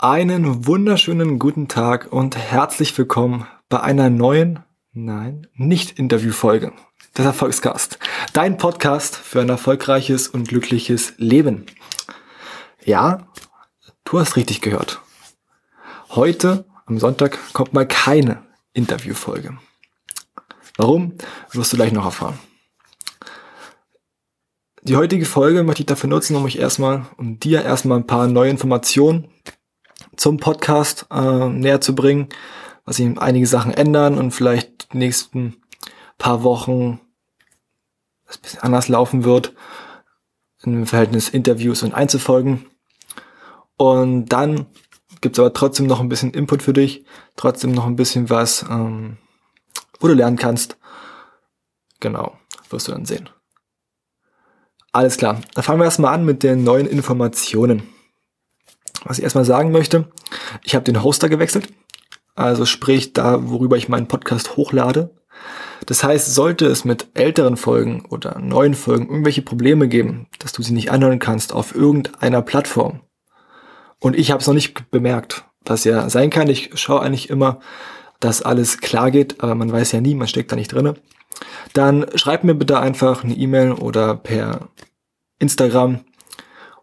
Einen wunderschönen guten Tag und herzlich willkommen bei einer neuen, nein, nicht Interviewfolge des Erfolgscast. Dein Podcast für ein erfolgreiches und glückliches Leben. Ja, du hast richtig gehört. Heute, am Sonntag, kommt mal keine Interviewfolge. Warum, wirst du gleich noch erfahren. Die heutige Folge möchte ich dafür nutzen, um mich erstmal, um dir erstmal ein paar neue Informationen zum Podcast äh, näher zu bringen, was sich einige Sachen ändern und vielleicht die nächsten paar Wochen ein bisschen anders laufen wird im Verhältnis Interviews und Einzelfolgen. Und dann gibt's aber trotzdem noch ein bisschen Input für dich, trotzdem noch ein bisschen was, ähm, wo du lernen kannst. Genau, wirst du dann sehen. Alles klar, dann fangen wir erstmal an mit den neuen Informationen. Was ich erstmal sagen möchte, ich habe den Hoster gewechselt. Also sprich da, worüber ich meinen Podcast hochlade. Das heißt, sollte es mit älteren Folgen oder neuen Folgen irgendwelche Probleme geben, dass du sie nicht anhören kannst auf irgendeiner Plattform. Und ich habe es noch nicht bemerkt, was ja sein kann. Ich schaue eigentlich immer, dass alles klar geht, aber man weiß ja nie, man steckt da nicht drinne. Dann schreib mir bitte einfach eine E-Mail oder per Instagram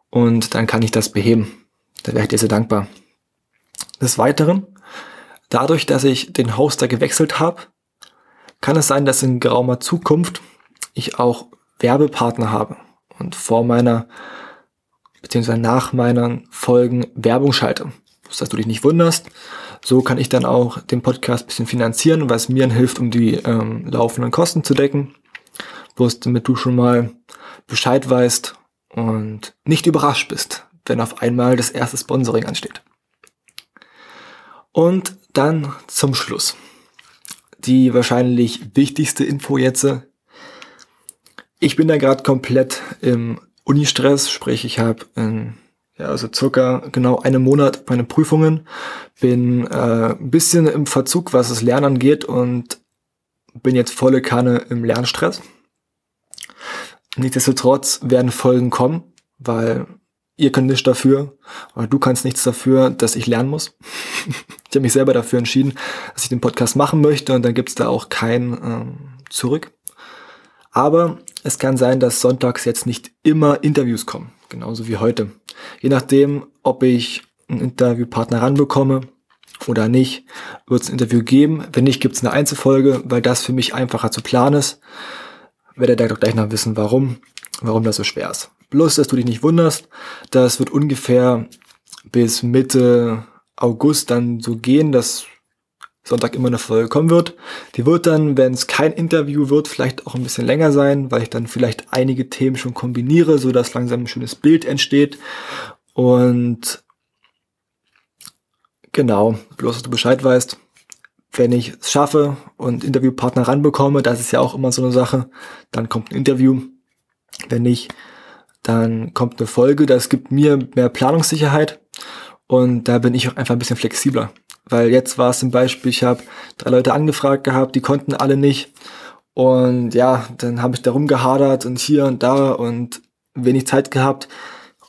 und dann kann ich das beheben. Da wäre ich dir sehr dankbar. Des Weiteren, dadurch, dass ich den Hoster gewechselt habe, kann es sein, dass in geraumer Zukunft ich auch Werbepartner habe und vor meiner beziehungsweise nach meinen Folgen Werbung schalte. Dass du dich nicht wunderst. So kann ich dann auch den Podcast bisschen finanzieren, was mir hilft, um die ähm, laufenden Kosten zu decken. Bloß damit du schon mal Bescheid weißt und nicht überrascht bist, wenn auf einmal das erste Sponsoring ansteht. Und dann zum Schluss. Die wahrscheinlich wichtigste Info jetzt. Ich bin da gerade komplett im Uni-Stress, sprich ich habe ja, also circa genau einen Monat meine Prüfungen, bin äh, ein bisschen im Verzug, was das Lernen angeht und bin jetzt volle Kanne im Lernstress. Nichtsdestotrotz werden Folgen kommen, weil ihr könnt nichts dafür, oder du kannst nichts dafür, dass ich lernen muss. ich habe mich selber dafür entschieden, dass ich den Podcast machen möchte und dann gibt's da auch kein ähm, Zurück. Aber es kann sein, dass sonntags jetzt nicht immer Interviews kommen, genauso wie heute. Je nachdem, ob ich einen Interviewpartner ranbekomme oder nicht, wird es ein Interview geben. Wenn nicht, gibt's eine Einzelfolge, weil das für mich einfacher zu planen ist. Werdet ihr doch gleich noch wissen, warum, warum das so schwer ist. Bloß, dass du dich nicht wunderst, das wird ungefähr bis Mitte August dann so gehen, dass Sonntag immer eine Folge kommen wird. Die wird dann, wenn es kein Interview wird, vielleicht auch ein bisschen länger sein, weil ich dann vielleicht einige Themen schon kombiniere, so dass langsam ein schönes Bild entsteht. Und genau, bloß dass du Bescheid weißt, wenn ich es schaffe und Interviewpartner ranbekomme, das ist ja auch immer so eine Sache, dann kommt ein Interview. Wenn nicht, dann kommt eine Folge, das gibt mir mehr Planungssicherheit und da bin ich auch einfach ein bisschen flexibler. Weil jetzt war es zum Beispiel, ich habe drei Leute angefragt gehabt, die konnten alle nicht. Und ja, dann habe ich da rumgehadert und hier und da und wenig Zeit gehabt.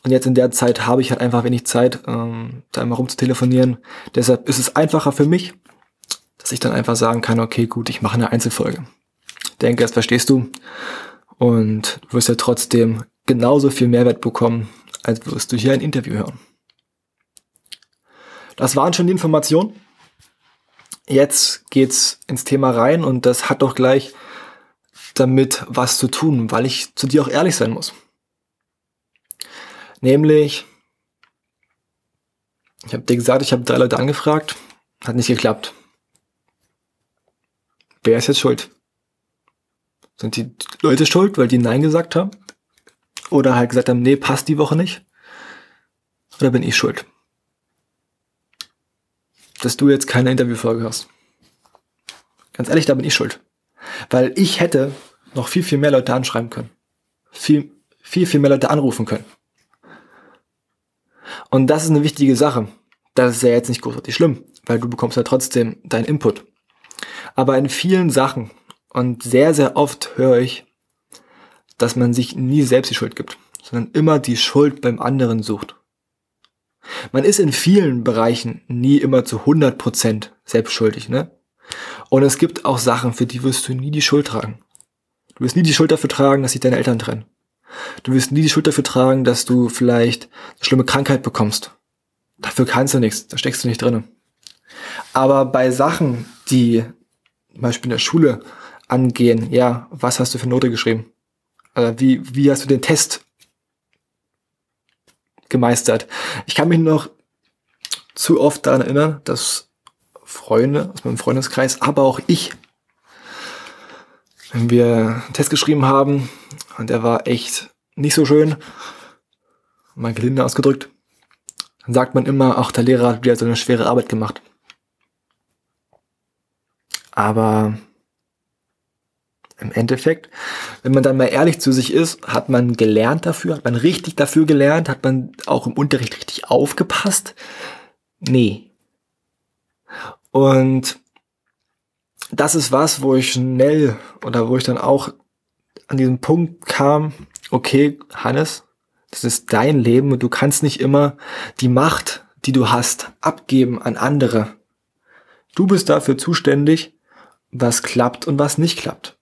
Und jetzt in der Zeit habe ich halt einfach wenig Zeit, ähm, da immer rumzutelefonieren. Deshalb ist es einfacher für mich, dass ich dann einfach sagen kann, okay, gut, ich mache eine Einzelfolge. Denke, das verstehst du. Und du wirst ja trotzdem genauso viel Mehrwert bekommen, als wirst du hier ein Interview hören. Das waren schon die Informationen. Jetzt geht's ins Thema rein und das hat doch gleich damit was zu tun, weil ich zu dir auch ehrlich sein muss. Nämlich, ich habe dir gesagt, ich habe drei Leute angefragt, hat nicht geklappt. Wer ist jetzt schuld? Sind die Leute schuld, weil die Nein gesagt haben? Oder halt gesagt haben, nee, passt die Woche nicht? Oder bin ich schuld? Dass du jetzt keine Interviewfolge hast. Ganz ehrlich, da bin ich schuld. Weil ich hätte noch viel, viel mehr Leute anschreiben können. Viel, viel, viel mehr Leute anrufen können. Und das ist eine wichtige Sache. Das ist ja jetzt nicht großartig schlimm, weil du bekommst ja trotzdem deinen Input. Aber in vielen Sachen und sehr, sehr oft höre ich, dass man sich nie selbst die Schuld gibt, sondern immer die Schuld beim anderen sucht. Man ist in vielen Bereichen nie immer zu 100% selbstschuldig, ne? Und es gibt auch Sachen, für die wirst du nie die Schuld tragen. Du wirst nie die Schuld dafür tragen, dass sich deine Eltern trennen. Du wirst nie die Schuld dafür tragen, dass du vielleicht eine schlimme Krankheit bekommst. Dafür kannst du nichts, da steckst du nicht drin. Aber bei Sachen, die zum Beispiel in der Schule angehen, ja, was hast du für Note geschrieben? Äh, wie, wie hast du den Test gemeistert? Ich kann mich noch zu oft daran erinnern, dass Freunde aus meinem Freundeskreis, aber auch ich, wenn wir einen Test geschrieben haben und der war echt nicht so schön, mal gelinde ausgedrückt, dann sagt man immer, ach, der Lehrer hat wieder so eine schwere Arbeit gemacht. Aber im Endeffekt, wenn man dann mal ehrlich zu sich ist, hat man gelernt dafür, hat man richtig dafür gelernt, hat man auch im Unterricht richtig aufgepasst? Nee. Und das ist was, wo ich schnell oder wo ich dann auch an diesen Punkt kam, okay, Hannes, das ist dein Leben und du kannst nicht immer die Macht, die du hast, abgeben an andere. Du bist dafür zuständig, was klappt und was nicht klappt.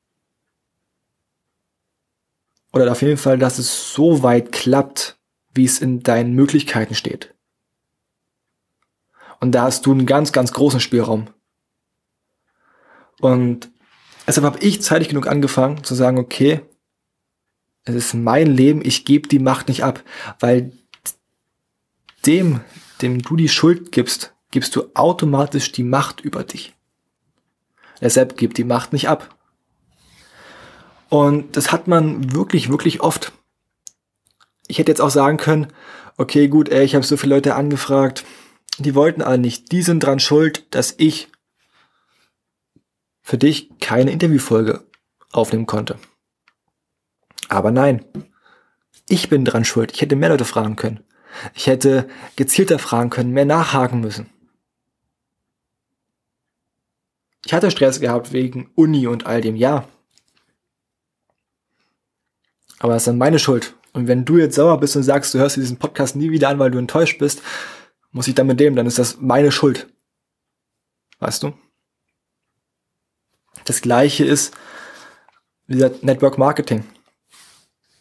Oder auf jeden Fall, dass es so weit klappt, wie es in deinen Möglichkeiten steht. Und da hast du einen ganz, ganz großen Spielraum. Und deshalb habe ich zeitig genug angefangen zu sagen, okay, es ist mein Leben, ich gebe die Macht nicht ab, weil dem, dem du die Schuld gibst, gibst du automatisch die Macht über dich. Deshalb gib die Macht nicht ab. Und das hat man wirklich, wirklich oft. Ich hätte jetzt auch sagen können, okay, gut, ey, ich habe so viele Leute angefragt, die wollten alle nicht. Die sind dran schuld, dass ich für dich keine Interviewfolge aufnehmen konnte. Aber nein, ich bin dran schuld. Ich hätte mehr Leute fragen können. Ich hätte gezielter fragen können, mehr nachhaken müssen. Ich hatte Stress gehabt wegen Uni und all dem, ja. Aber es ist dann meine Schuld. Und wenn du jetzt sauer bist und sagst, du hörst diesen Podcast nie wieder an, weil du enttäuscht bist, muss ich dann mit dem, dann ist das meine Schuld. Weißt du? Das gleiche ist, wie gesagt, Network Marketing.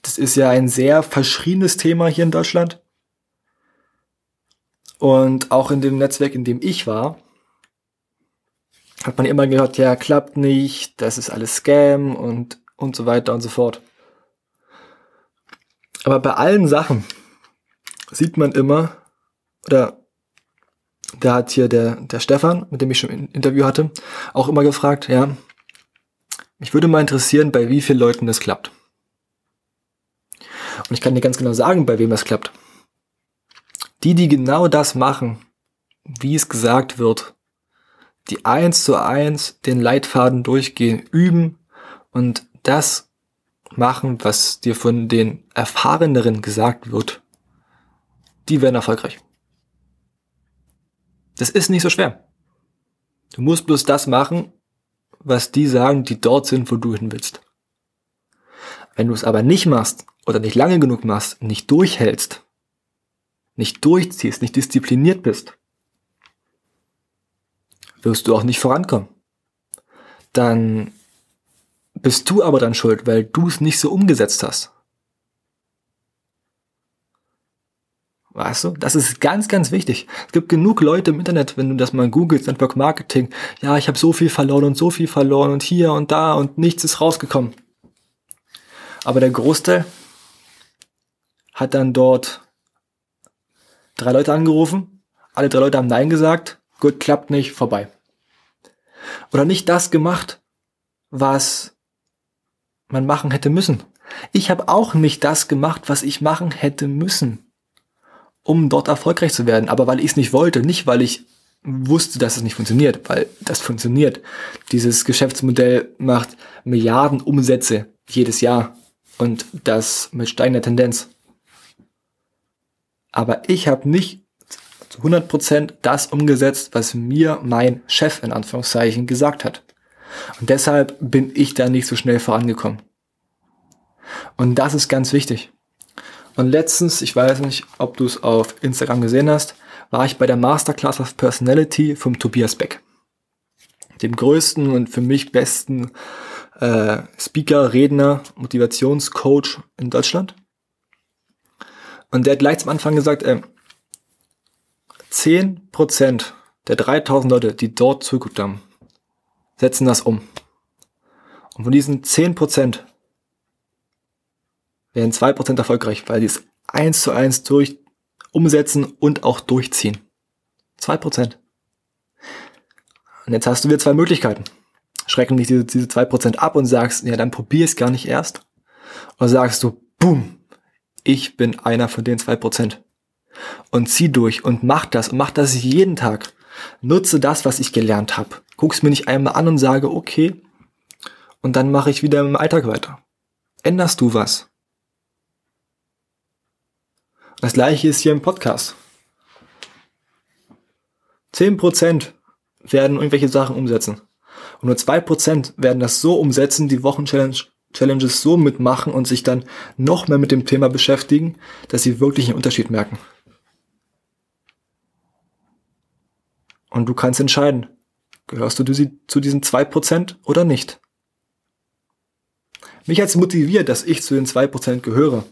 Das ist ja ein sehr verschriebenes Thema hier in Deutschland. Und auch in dem Netzwerk, in dem ich war, hat man immer gehört, ja, klappt nicht, das ist alles Scam und, und so weiter und so fort. Aber bei allen Sachen sieht man immer, oder da hat hier der, der Stefan, mit dem ich schon ein Interview hatte, auch immer gefragt, ja, mich würde mal interessieren, bei wie vielen Leuten das klappt. Und ich kann dir ganz genau sagen, bei wem das klappt. Die, die genau das machen, wie es gesagt wird, die eins zu eins den Leitfaden durchgehen, üben und das machen, was dir von den Erfahreneren gesagt wird, die werden erfolgreich. Das ist nicht so schwer. Du musst bloß das machen, was die sagen, die dort sind, wo du hin willst. Wenn du es aber nicht machst oder nicht lange genug machst, nicht durchhältst, nicht durchziehst, nicht diszipliniert bist, wirst du auch nicht vorankommen. Dann bist du aber dann schuld, weil du es nicht so umgesetzt hast. Weißt du, das ist ganz, ganz wichtig. Es gibt genug Leute im Internet, wenn du das mal googelst, Network Marketing. Ja, ich habe so viel verloren und so viel verloren und hier und da und nichts ist rausgekommen. Aber der Großteil hat dann dort drei Leute angerufen, alle drei Leute haben Nein gesagt, gut, klappt nicht, vorbei. Oder nicht das gemacht, was man machen hätte müssen. Ich habe auch nicht das gemacht, was ich machen hätte müssen, um dort erfolgreich zu werden. Aber weil ich es nicht wollte, nicht weil ich wusste, dass es nicht funktioniert, weil das funktioniert. Dieses Geschäftsmodell macht Milliarden Umsätze jedes Jahr und das mit steigender Tendenz. Aber ich habe nicht zu 100% das umgesetzt, was mir mein Chef in Anführungszeichen gesagt hat. Und deshalb bin ich da nicht so schnell vorangekommen. Und das ist ganz wichtig. Und letztens, ich weiß nicht, ob du es auf Instagram gesehen hast, war ich bei der Masterclass of Personality vom Tobias Beck. Dem größten und für mich besten äh, Speaker, Redner, Motivationscoach in Deutschland. Und der hat gleich zum Anfang gesagt, äh, 10% der 3000 Leute, die dort zugeguckt haben, setzen das um. Und von diesen 10% werden 2% erfolgreich, weil die es eins zu eins durch umsetzen und auch durchziehen. 2%. Und jetzt hast du wieder zwei Möglichkeiten. Schrecken dich diese, diese 2% ab und sagst, ja, dann probier es gar nicht erst. Oder sagst du, boom, ich bin einer von den 2%. Und zieh durch und mach das und mach das jeden Tag. Nutze das, was ich gelernt habe. Guck's mir nicht einmal an und sage, okay, und dann mache ich wieder im Alltag weiter. Änderst du was? Das gleiche ist hier im Podcast. 10% werden irgendwelche Sachen umsetzen. Und nur 2% werden das so umsetzen, die Wochen-Challenges so mitmachen und sich dann noch mehr mit dem Thema beschäftigen, dass sie wirklich einen Unterschied merken. Und du kannst entscheiden, gehörst du zu diesen 2% oder nicht. Mich hat es motiviert, dass ich zu den 2% gehöre,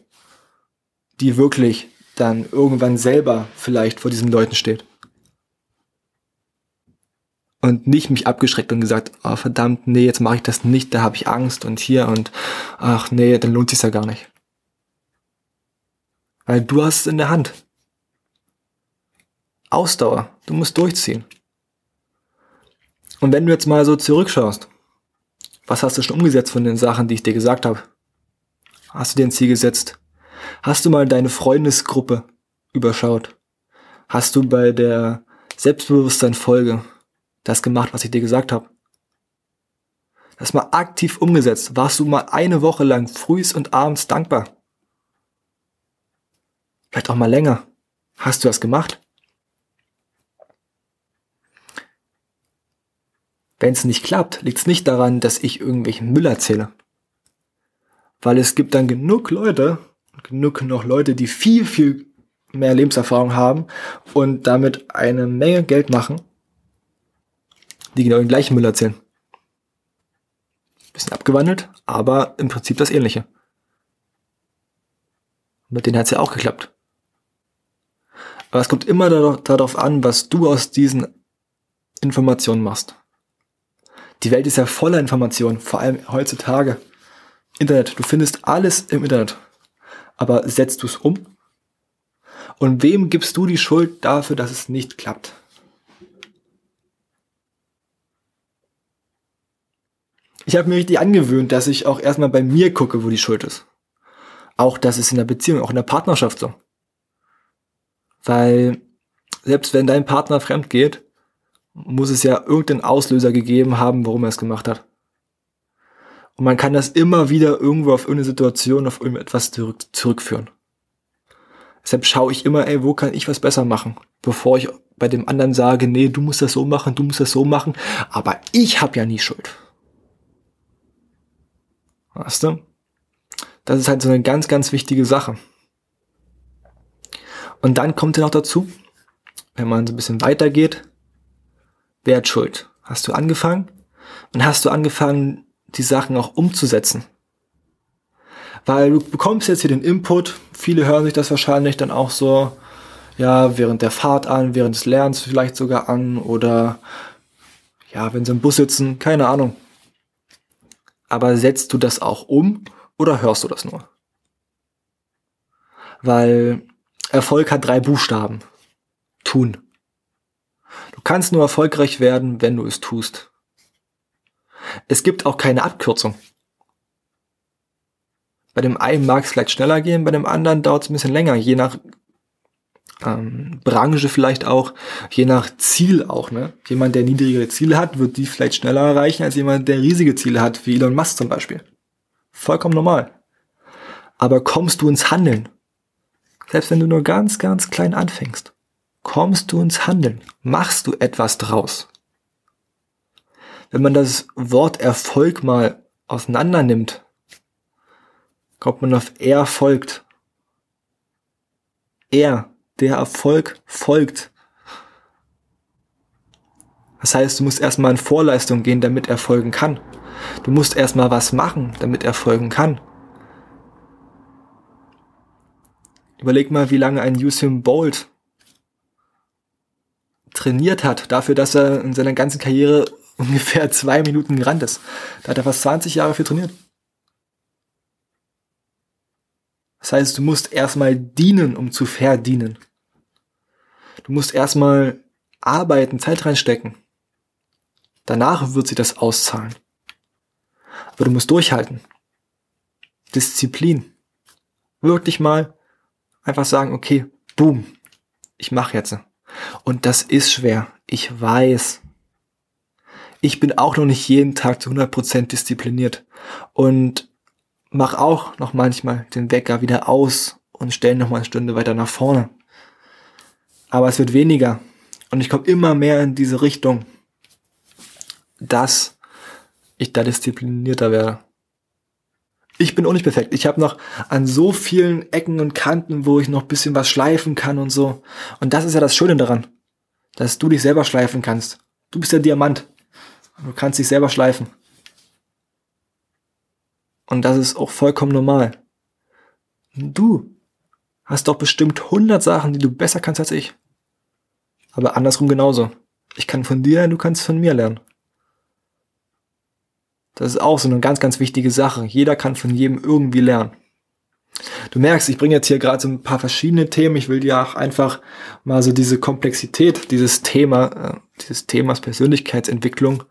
die wirklich dann irgendwann selber vielleicht vor diesen Leuten steht. Und nicht mich abgeschreckt und gesagt, oh, verdammt, nee, jetzt mache ich das nicht, da habe ich Angst und hier und ach nee, dann lohnt sich ja gar nicht. Weil du hast es in der Hand. Ausdauer, du musst durchziehen. Und wenn du jetzt mal so zurückschaust, was hast du schon umgesetzt von den Sachen, die ich dir gesagt habe? Hast du dir ein Ziel gesetzt? Hast du mal deine Freundesgruppe überschaut? Hast du bei der Selbstbewusstsein-Folge das gemacht, was ich dir gesagt habe? Das mal aktiv umgesetzt. Warst du mal eine Woche lang frühs und abends dankbar? Vielleicht auch mal länger. Hast du das gemacht? Wenn es nicht klappt, liegt es nicht daran, dass ich irgendwelchen Müll erzähle. Weil es gibt dann genug Leute, genug noch Leute, die viel, viel mehr Lebenserfahrung haben und damit eine Menge Geld machen, die genau den gleichen Müll erzählen. Bisschen abgewandelt, aber im Prinzip das ähnliche. Mit denen hat es ja auch geklappt. Aber es kommt immer darauf an, was du aus diesen Informationen machst. Die Welt ist ja voller Informationen, vor allem heutzutage. Internet, du findest alles im Internet aber setzt du es um? Und wem gibst du die Schuld dafür, dass es nicht klappt? Ich habe mir richtig angewöhnt, dass ich auch erstmal bei mir gucke, wo die Schuld ist. Auch das ist in der Beziehung, auch in der Partnerschaft so. Weil selbst wenn dein Partner fremd geht, muss es ja irgendeinen Auslöser gegeben haben, warum er es gemacht hat. Und man kann das immer wieder irgendwo auf irgendeine Situation, auf irgendetwas zurück, zurückführen. Deshalb schaue ich immer, ey, wo kann ich was besser machen, bevor ich bei dem anderen sage, nee, du musst das so machen, du musst das so machen, aber ich habe ja nie Schuld. Weißt du? Das ist halt so eine ganz, ganz wichtige Sache. Und dann kommt ja noch dazu, wenn man so ein bisschen weitergeht, wer hat Schuld? Hast du angefangen? Und hast du angefangen, die Sachen auch umzusetzen. Weil du bekommst jetzt hier den Input, viele hören sich das wahrscheinlich dann auch so, ja, während der Fahrt an, während des Lernens vielleicht sogar an oder ja, wenn sie im Bus sitzen, keine Ahnung. Aber setzt du das auch um oder hörst du das nur? Weil Erfolg hat drei Buchstaben. Tun. Du kannst nur erfolgreich werden, wenn du es tust. Es gibt auch keine Abkürzung. Bei dem einen mag es vielleicht schneller gehen, bei dem anderen dauert es ein bisschen länger, je nach ähm, Branche vielleicht auch, je nach Ziel auch. Ne? Jemand, der niedrigere Ziele hat, wird die vielleicht schneller erreichen als jemand, der riesige Ziele hat, wie Elon Musk zum Beispiel. Vollkommen normal. Aber kommst du ins Handeln? Selbst wenn du nur ganz, ganz klein anfängst, kommst du ins Handeln? Machst du etwas draus? wenn man das Wort Erfolg mal auseinander nimmt, kommt man auf er folgt. er, der Erfolg folgt. Das heißt, du musst erstmal in Vorleistung gehen, damit er folgen kann. Du musst erstmal was machen, damit er folgen kann. Überleg mal, wie lange ein Usain Bolt trainiert hat, dafür, dass er in seiner ganzen Karriere ungefähr zwei Minuten gerannt ist. Da hat er fast 20 Jahre für trainiert. Das heißt, du musst erstmal dienen, um zu verdienen. Du musst erstmal arbeiten, Zeit reinstecken. Danach wird sie das auszahlen. Aber du musst durchhalten. Disziplin. Wirklich mal einfach sagen, okay, boom, ich mache jetzt. Und das ist schwer. Ich weiß. Ich bin auch noch nicht jeden Tag zu 100% diszipliniert. Und mach auch noch manchmal den Wecker wieder aus und stell noch mal eine Stunde weiter nach vorne. Aber es wird weniger. Und ich komme immer mehr in diese Richtung, dass ich da disziplinierter werde. Ich bin auch nicht perfekt. Ich habe noch an so vielen Ecken und Kanten, wo ich noch bisschen was schleifen kann und so. Und das ist ja das Schöne daran, dass du dich selber schleifen kannst. Du bist der Diamant. Du kannst dich selber schleifen. Und das ist auch vollkommen normal. Du hast doch bestimmt 100 Sachen, die du besser kannst als ich. Aber andersrum genauso. Ich kann von dir, du kannst von mir lernen. Das ist auch so eine ganz, ganz wichtige Sache. Jeder kann von jedem irgendwie lernen. Du merkst, ich bringe jetzt hier gerade so ein paar verschiedene Themen. Ich will dir auch einfach mal so diese Komplexität, dieses Thema, äh, dieses Themas Persönlichkeitsentwicklung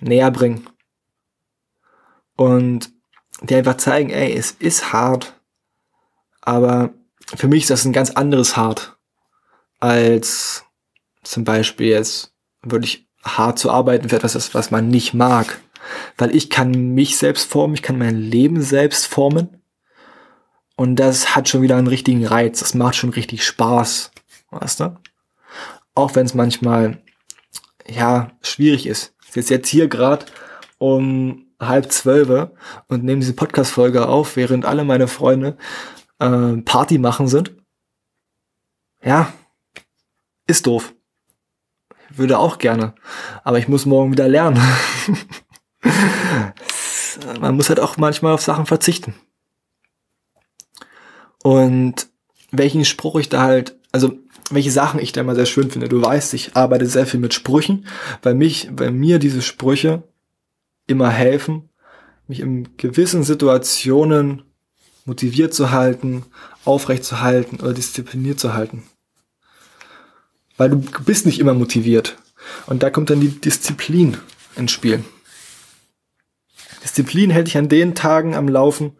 näher bringen. Und dir einfach zeigen, ey, es ist hart, aber für mich ist das ein ganz anderes hart, als zum Beispiel jetzt wirklich hart zu arbeiten für etwas, was man nicht mag weil ich kann mich selbst formen, ich kann mein Leben selbst formen. Und das hat schon wieder einen richtigen Reiz. Das macht schon richtig Spaß. Weißt du? Auch wenn es manchmal, ja, schwierig ist. Ich sitze jetzt hier gerade um halb zwölf und nehme diese Podcast-Folge auf, während alle meine Freunde äh, Party machen sind. Ja, ist doof. Würde auch gerne. Aber ich muss morgen wieder lernen. man muss halt auch manchmal auf Sachen verzichten. Und welchen Spruch ich da halt, also welche Sachen ich da immer sehr schön finde. Du weißt, ich arbeite sehr viel mit Sprüchen, weil mich, weil mir diese Sprüche immer helfen, mich in gewissen Situationen motiviert zu halten, aufrecht zu halten oder diszipliniert zu halten. Weil du bist nicht immer motiviert. Und da kommt dann die Disziplin ins Spiel. Disziplin hält dich an den Tagen am Laufen,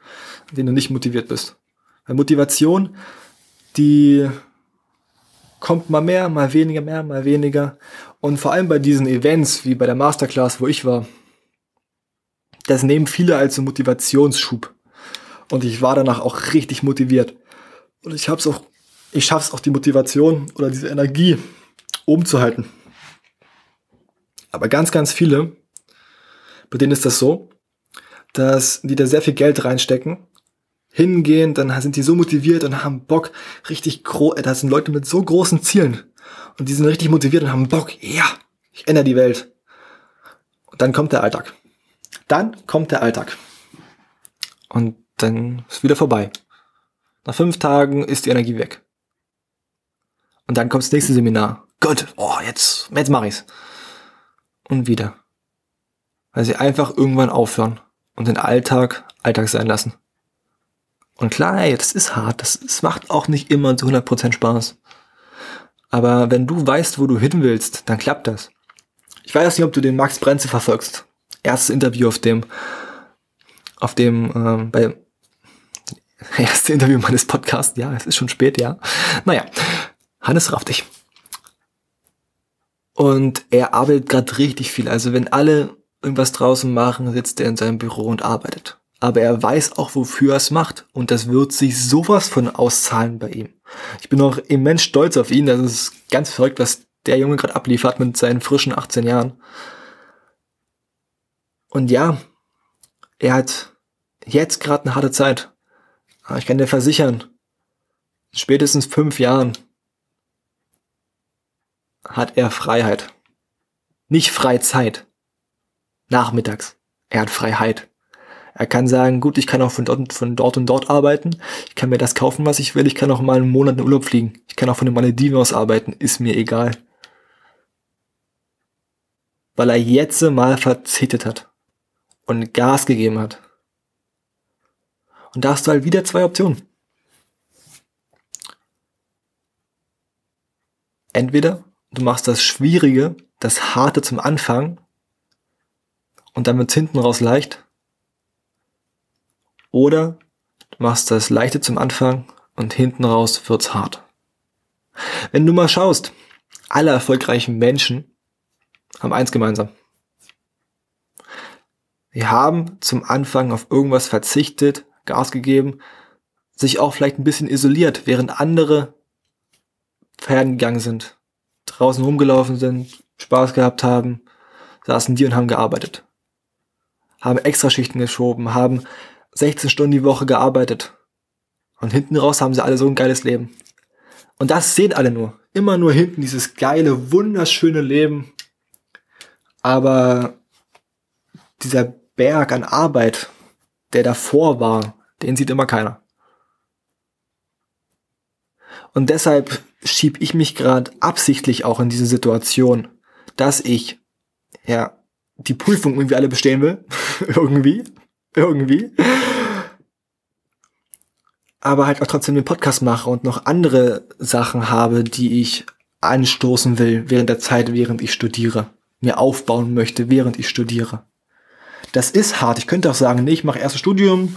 an denen du nicht motiviert bist. Weil Motivation, die kommt mal mehr, mal weniger, mehr, mal weniger. Und vor allem bei diesen Events, wie bei der Masterclass, wo ich war, das nehmen viele als so Motivationsschub. Und ich war danach auch richtig motiviert. Und ich hab's auch, ich schaff's auch die Motivation oder diese Energie umzuhalten. Aber ganz, ganz viele, bei denen ist das so, dass die da sehr viel Geld reinstecken, hingehen, dann sind die so motiviert und haben Bock, richtig groß, da sind Leute mit so großen Zielen und die sind richtig motiviert und haben Bock, ja, ich ändere die Welt. Und dann kommt der Alltag. Dann kommt der Alltag. Und dann ist wieder vorbei. Nach fünf Tagen ist die Energie weg. Und dann kommt das nächste Seminar. Gott, oh, jetzt, jetzt mach ich's. Und wieder. Weil sie einfach irgendwann aufhören und den Alltag Alltag sein lassen. Und klar, ey, das ist hart, das, das macht auch nicht immer zu 100% Spaß. Aber wenn du weißt, wo du hin willst, dann klappt das. Ich weiß nicht, ob du den Max Brenze verfolgst. Erstes Interview auf dem, auf dem, ähm, bei, erste Interview meines Podcasts. Ja, es ist schon spät, ja. Naja, Hannes raff dich. Und er arbeitet gerade richtig viel. Also wenn alle irgendwas draußen machen, sitzt er in seinem Büro und arbeitet. Aber er weiß auch, wofür er es macht. Und das wird sich sowas von auszahlen bei ihm. Ich bin auch immens stolz auf ihn. Das ist ganz verrückt, was der Junge gerade abliefert mit seinen frischen 18 Jahren. Und ja, er hat jetzt gerade eine harte Zeit. Aber ich kann dir versichern, spätestens fünf Jahren hat er Freiheit. Nicht Freizeit. Nachmittags. Er hat Freiheit. Er kann sagen, gut, ich kann auch von dort, von dort und dort arbeiten. Ich kann mir das kaufen, was ich will. Ich kann auch mal einen Monat in Urlaub fliegen. Ich kann auch von den Malediven aus arbeiten. Ist mir egal. Weil er jetzt mal verzichtet hat. Und Gas gegeben hat. Und da hast du halt wieder zwei Optionen. Entweder du machst das Schwierige, das Harte zum Anfang und dann wird hinten raus leicht. Oder du machst das Leichte zum Anfang und hinten raus wird's hart. Wenn du mal schaust, alle erfolgreichen Menschen haben eins gemeinsam. Sie haben zum Anfang auf irgendwas verzichtet, Gas gegeben, sich auch vielleicht ein bisschen isoliert, während andere feiern gegangen sind, draußen rumgelaufen sind, Spaß gehabt haben, saßen die und haben gearbeitet. Haben Extraschichten geschoben, haben 16 Stunden die Woche gearbeitet. Und hinten raus haben sie alle so ein geiles Leben. Und das sehen alle nur. Immer nur hinten dieses geile, wunderschöne Leben. Aber dieser Berg an Arbeit, der davor war, den sieht immer keiner. Und deshalb schieb ich mich gerade absichtlich auch in diese Situation, dass ich ja die Prüfung irgendwie alle bestehen will. irgendwie irgendwie. Aber halt auch trotzdem den Podcast mache und noch andere Sachen habe, die ich anstoßen will während der Zeit, während ich studiere. Mir aufbauen möchte, während ich studiere. Das ist hart. Ich könnte auch sagen, nee, ich mache erstes Studium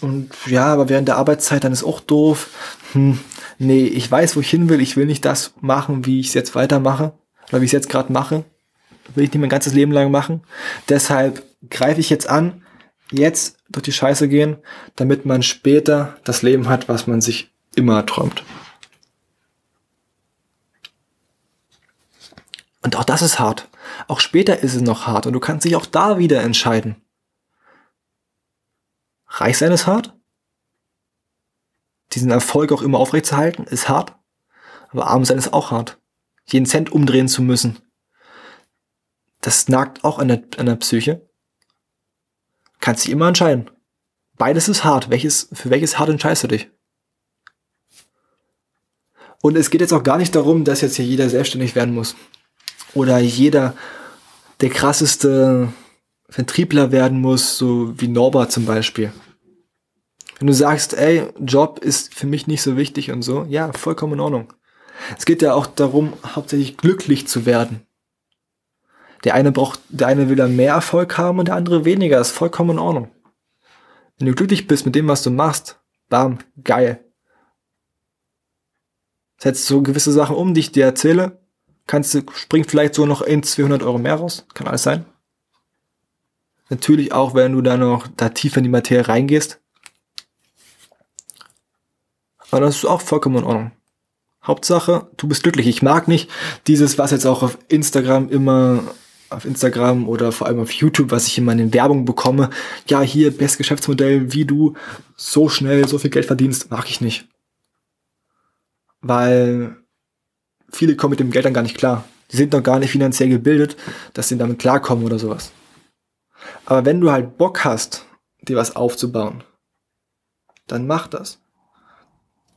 und ja, aber während der Arbeitszeit dann ist auch doof. Hm, nee, ich weiß, wo ich hin will. Ich will nicht das machen, wie ich es jetzt weitermache oder wie ich es jetzt gerade mache. Will ich nicht mein ganzes Leben lang machen. Deshalb greife ich jetzt an, jetzt durch die Scheiße gehen, damit man später das Leben hat, was man sich immer träumt. Und auch das ist hart. Auch später ist es noch hart und du kannst dich auch da wieder entscheiden. Reich sein ist hart. Diesen Erfolg auch immer aufrechtzuerhalten ist hart. Aber arm sein ist auch hart. Jeden Cent umdrehen zu müssen. Das nagt auch an der, an der Psyche. Kannst dich immer entscheiden. Beides ist hart. Welches, für welches hart entscheidest du dich? Und es geht jetzt auch gar nicht darum, dass jetzt hier jeder selbstständig werden muss. Oder jeder der krasseste Vertriebler werden muss, so wie Norbert zum Beispiel. Wenn du sagst, ey, Job ist für mich nicht so wichtig und so, ja, vollkommen in Ordnung. Es geht ja auch darum, hauptsächlich glücklich zu werden. Der eine braucht, der eine will dann mehr Erfolg haben und der andere weniger. Ist vollkommen in Ordnung. Wenn du glücklich bist mit dem, was du machst, bam, geil. Setzt so gewisse Sachen um, die ich dir erzähle, kannst du, springt vielleicht so noch in 200 Euro mehr raus. Kann alles sein. Natürlich auch, wenn du da noch da tiefer in die Materie reingehst. Aber das ist auch vollkommen in Ordnung. Hauptsache, du bist glücklich. Ich mag nicht dieses, was jetzt auch auf Instagram immer auf Instagram oder vor allem auf YouTube, was ich in meinen Werbungen bekomme, ja, hier, best Geschäftsmodell, wie du so schnell so viel Geld verdienst, mag ich nicht. Weil viele kommen mit dem Geld dann gar nicht klar. Die sind noch gar nicht finanziell gebildet, dass sie damit klarkommen oder sowas. Aber wenn du halt Bock hast, dir was aufzubauen, dann mach das.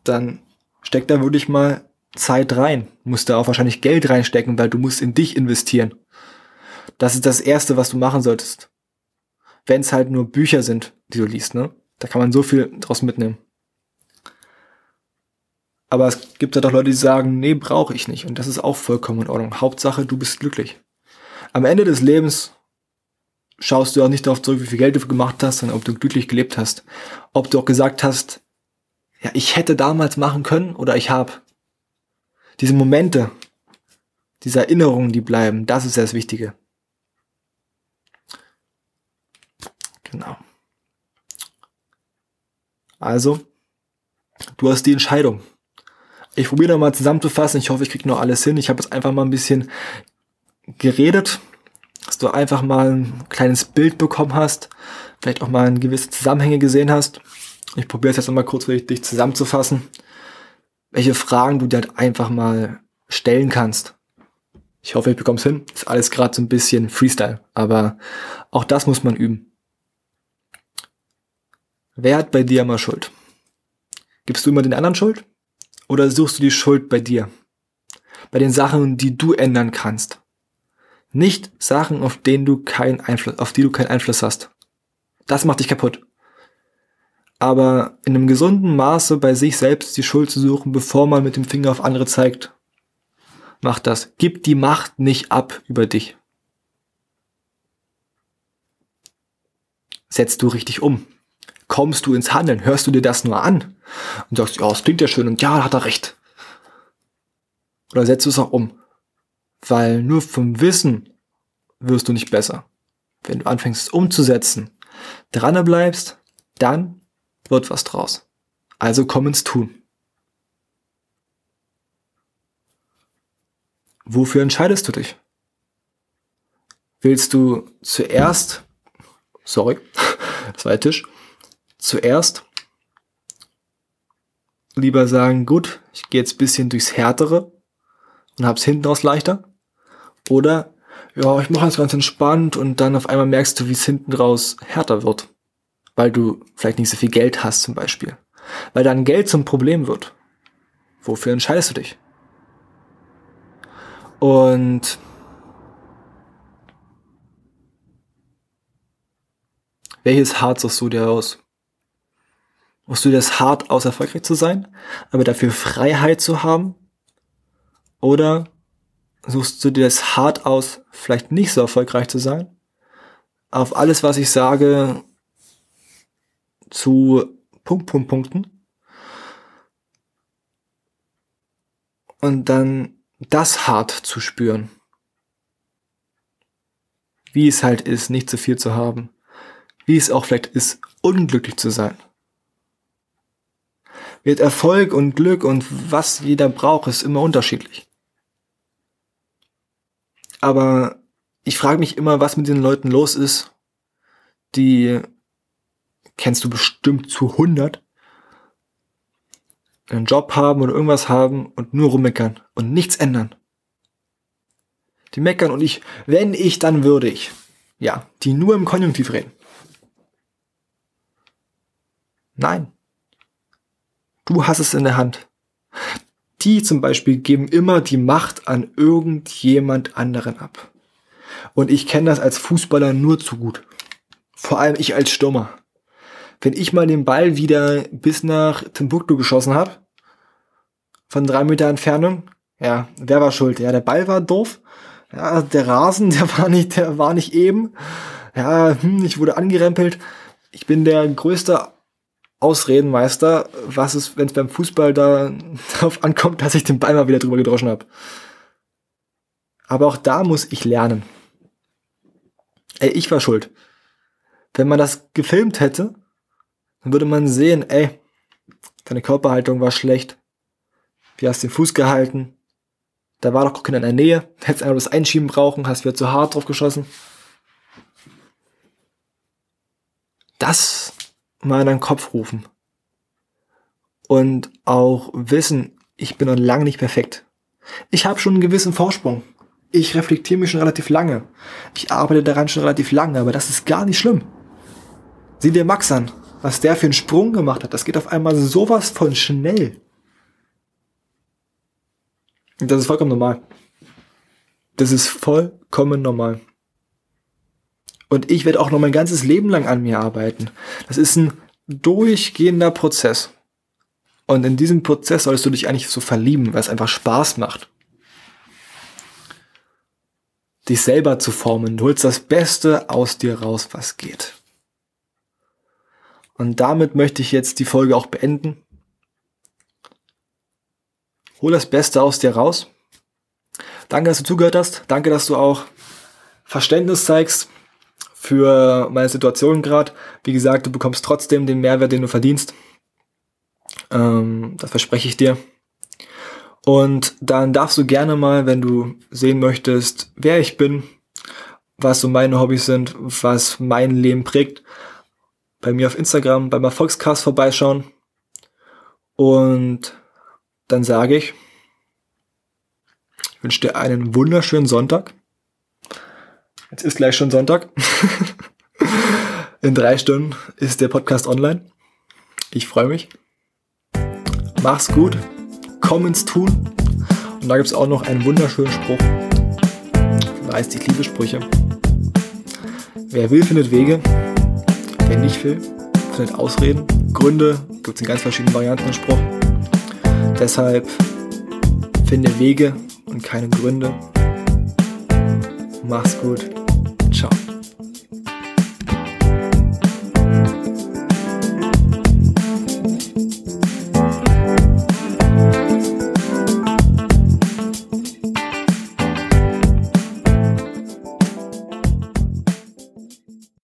Dann steck da wirklich mal Zeit rein. Musst da auch wahrscheinlich Geld reinstecken, weil du musst in dich investieren. Das ist das Erste, was du machen solltest. Wenn es halt nur Bücher sind, die du liest, ne? Da kann man so viel draus mitnehmen. Aber es gibt ja doch Leute, die sagen, nee, brauche ich nicht. Und das ist auch vollkommen in Ordnung. Hauptsache, du bist glücklich. Am Ende des Lebens schaust du auch nicht darauf zurück, wie viel Geld du gemacht hast, sondern ob du glücklich gelebt hast. Ob du auch gesagt hast, ja, ich hätte damals machen können oder ich habe. Diese Momente, diese Erinnerungen, die bleiben, das ist das Wichtige. Genau. Also, du hast die Entscheidung. Ich probiere nochmal zusammenzufassen. Ich hoffe, ich kriege noch alles hin. Ich habe jetzt einfach mal ein bisschen geredet, dass du einfach mal ein kleines Bild bekommen hast, vielleicht auch mal ein gewisse Zusammenhänge gesehen hast. Ich probiere es jetzt nochmal kurz für dich zusammenzufassen. welche Fragen du dir halt einfach mal stellen kannst. Ich hoffe, ich bekomme es hin. Ist alles gerade so ein bisschen Freestyle, aber auch das muss man üben. Wer hat bei dir immer Schuld? Gibst du immer den anderen Schuld? Oder suchst du die Schuld bei dir? Bei den Sachen, die du ändern kannst. Nicht Sachen, auf denen du keinen Einfluss, auf die du keinen Einfluss hast. Das macht dich kaputt. Aber in einem gesunden Maße bei sich selbst die Schuld zu suchen, bevor man mit dem Finger auf andere zeigt, macht das. Gib die Macht nicht ab über dich. Setzt du richtig um. Kommst du ins Handeln? Hörst du dir das nur an? Und sagst, ja, das klingt ja schön und ja, hat er recht. Oder setzt du es auch um? Weil nur vom Wissen wirst du nicht besser. Wenn du anfängst es umzusetzen, dran bleibst, dann wird was draus. Also komm ins Tun. Wofür entscheidest du dich? Willst du zuerst, sorry, zwei Tisch, zuerst lieber sagen, gut, ich gehe jetzt bisschen durchs Härtere und hab's hinten raus leichter? Oder, ja, ich mache es ganz entspannt und dann auf einmal merkst du, wie es hinten raus härter wird. Weil du vielleicht nicht so viel Geld hast zum Beispiel. Weil dann Geld zum Problem wird. Wofür entscheidest du dich? Und welches Hart suchst du dir aus? Du das hart aus, erfolgreich zu sein, aber dafür Freiheit zu haben? Oder suchst du dir das hart aus, vielleicht nicht so erfolgreich zu sein, auf alles, was ich sage, zu Punkt, Punkt, Punkten und dann das hart zu spüren. Wie es halt ist, nicht zu viel zu haben. Wie es auch vielleicht ist, unglücklich zu sein. Wird Erfolg und Glück und was jeder braucht, ist immer unterschiedlich. Aber ich frage mich immer, was mit den Leuten los ist, die kennst du bestimmt zu 100, einen Job haben oder irgendwas haben und nur rummeckern und nichts ändern. Die meckern und ich, wenn ich, dann würde ich. Ja, die nur im Konjunktiv reden. Nein. Du hast es in der Hand. Die zum Beispiel geben immer die Macht an irgendjemand anderen ab. Und ich kenne das als Fußballer nur zu gut. Vor allem ich als Stürmer. Wenn ich mal den Ball wieder bis nach Timbuktu geschossen habe, von drei Meter Entfernung, ja, wer war schuld? Ja, der Ball war doof. Ja, der Rasen, der war nicht, der war nicht eben. Ja, hm, ich wurde angerempelt. Ich bin der größte Ausredenmeister, was es, wenn es beim Fußball da darauf ankommt, dass ich den Ball mal wieder drüber gedroschen habe. Aber auch da muss ich lernen. Ey, ich war schuld. Wenn man das gefilmt hätte, dann würde man sehen, ey, deine Körperhaltung war schlecht. Wie hast den Fuß gehalten? Da war doch keiner in der Nähe. Hättest einfach das Einschieben brauchen, hast wieder zu hart drauf geschossen. Das mal in deinen Kopf rufen. Und auch wissen, ich bin noch lange nicht perfekt. Ich habe schon einen gewissen Vorsprung. Ich reflektiere mich schon relativ lange. Ich arbeite daran schon relativ lange, aber das ist gar nicht schlimm. Sieh dir Max an, was der für einen Sprung gemacht hat. Das geht auf einmal sowas von schnell. Das ist vollkommen normal. Das ist vollkommen normal. Und ich werde auch noch mein ganzes Leben lang an mir arbeiten. Das ist ein durchgehender Prozess. Und in diesem Prozess solltest du dich eigentlich so verlieben, weil es einfach Spaß macht. Dich selber zu formen. Du holst das Beste aus dir raus, was geht. Und damit möchte ich jetzt die Folge auch beenden. Hol das Beste aus dir raus. Danke, dass du zugehört hast. Danke, dass du auch Verständnis zeigst für meine Situation gerade. Wie gesagt, du bekommst trotzdem den Mehrwert, den du verdienst. Ähm, das verspreche ich dir. Und dann darfst du gerne mal, wenn du sehen möchtest, wer ich bin, was so meine Hobbys sind, was mein Leben prägt, bei mir auf Instagram beim Erfolgscast vorbeischauen. Und dann sage ich, ich wünsche dir einen wunderschönen Sonntag. Jetzt ist gleich schon Sonntag. In drei Stunden ist der Podcast online. Ich freue mich. Mach's gut. Komm ins Tun. Und da gibt es auch noch einen wunderschönen Spruch. Du weißt, ich liebe Sprüche. Wer will, findet Wege. Wer nicht will, findet Ausreden. Gründe gibt es in ganz verschiedenen Varianten im Spruch. Deshalb finde Wege und keine Gründe. Mach's gut.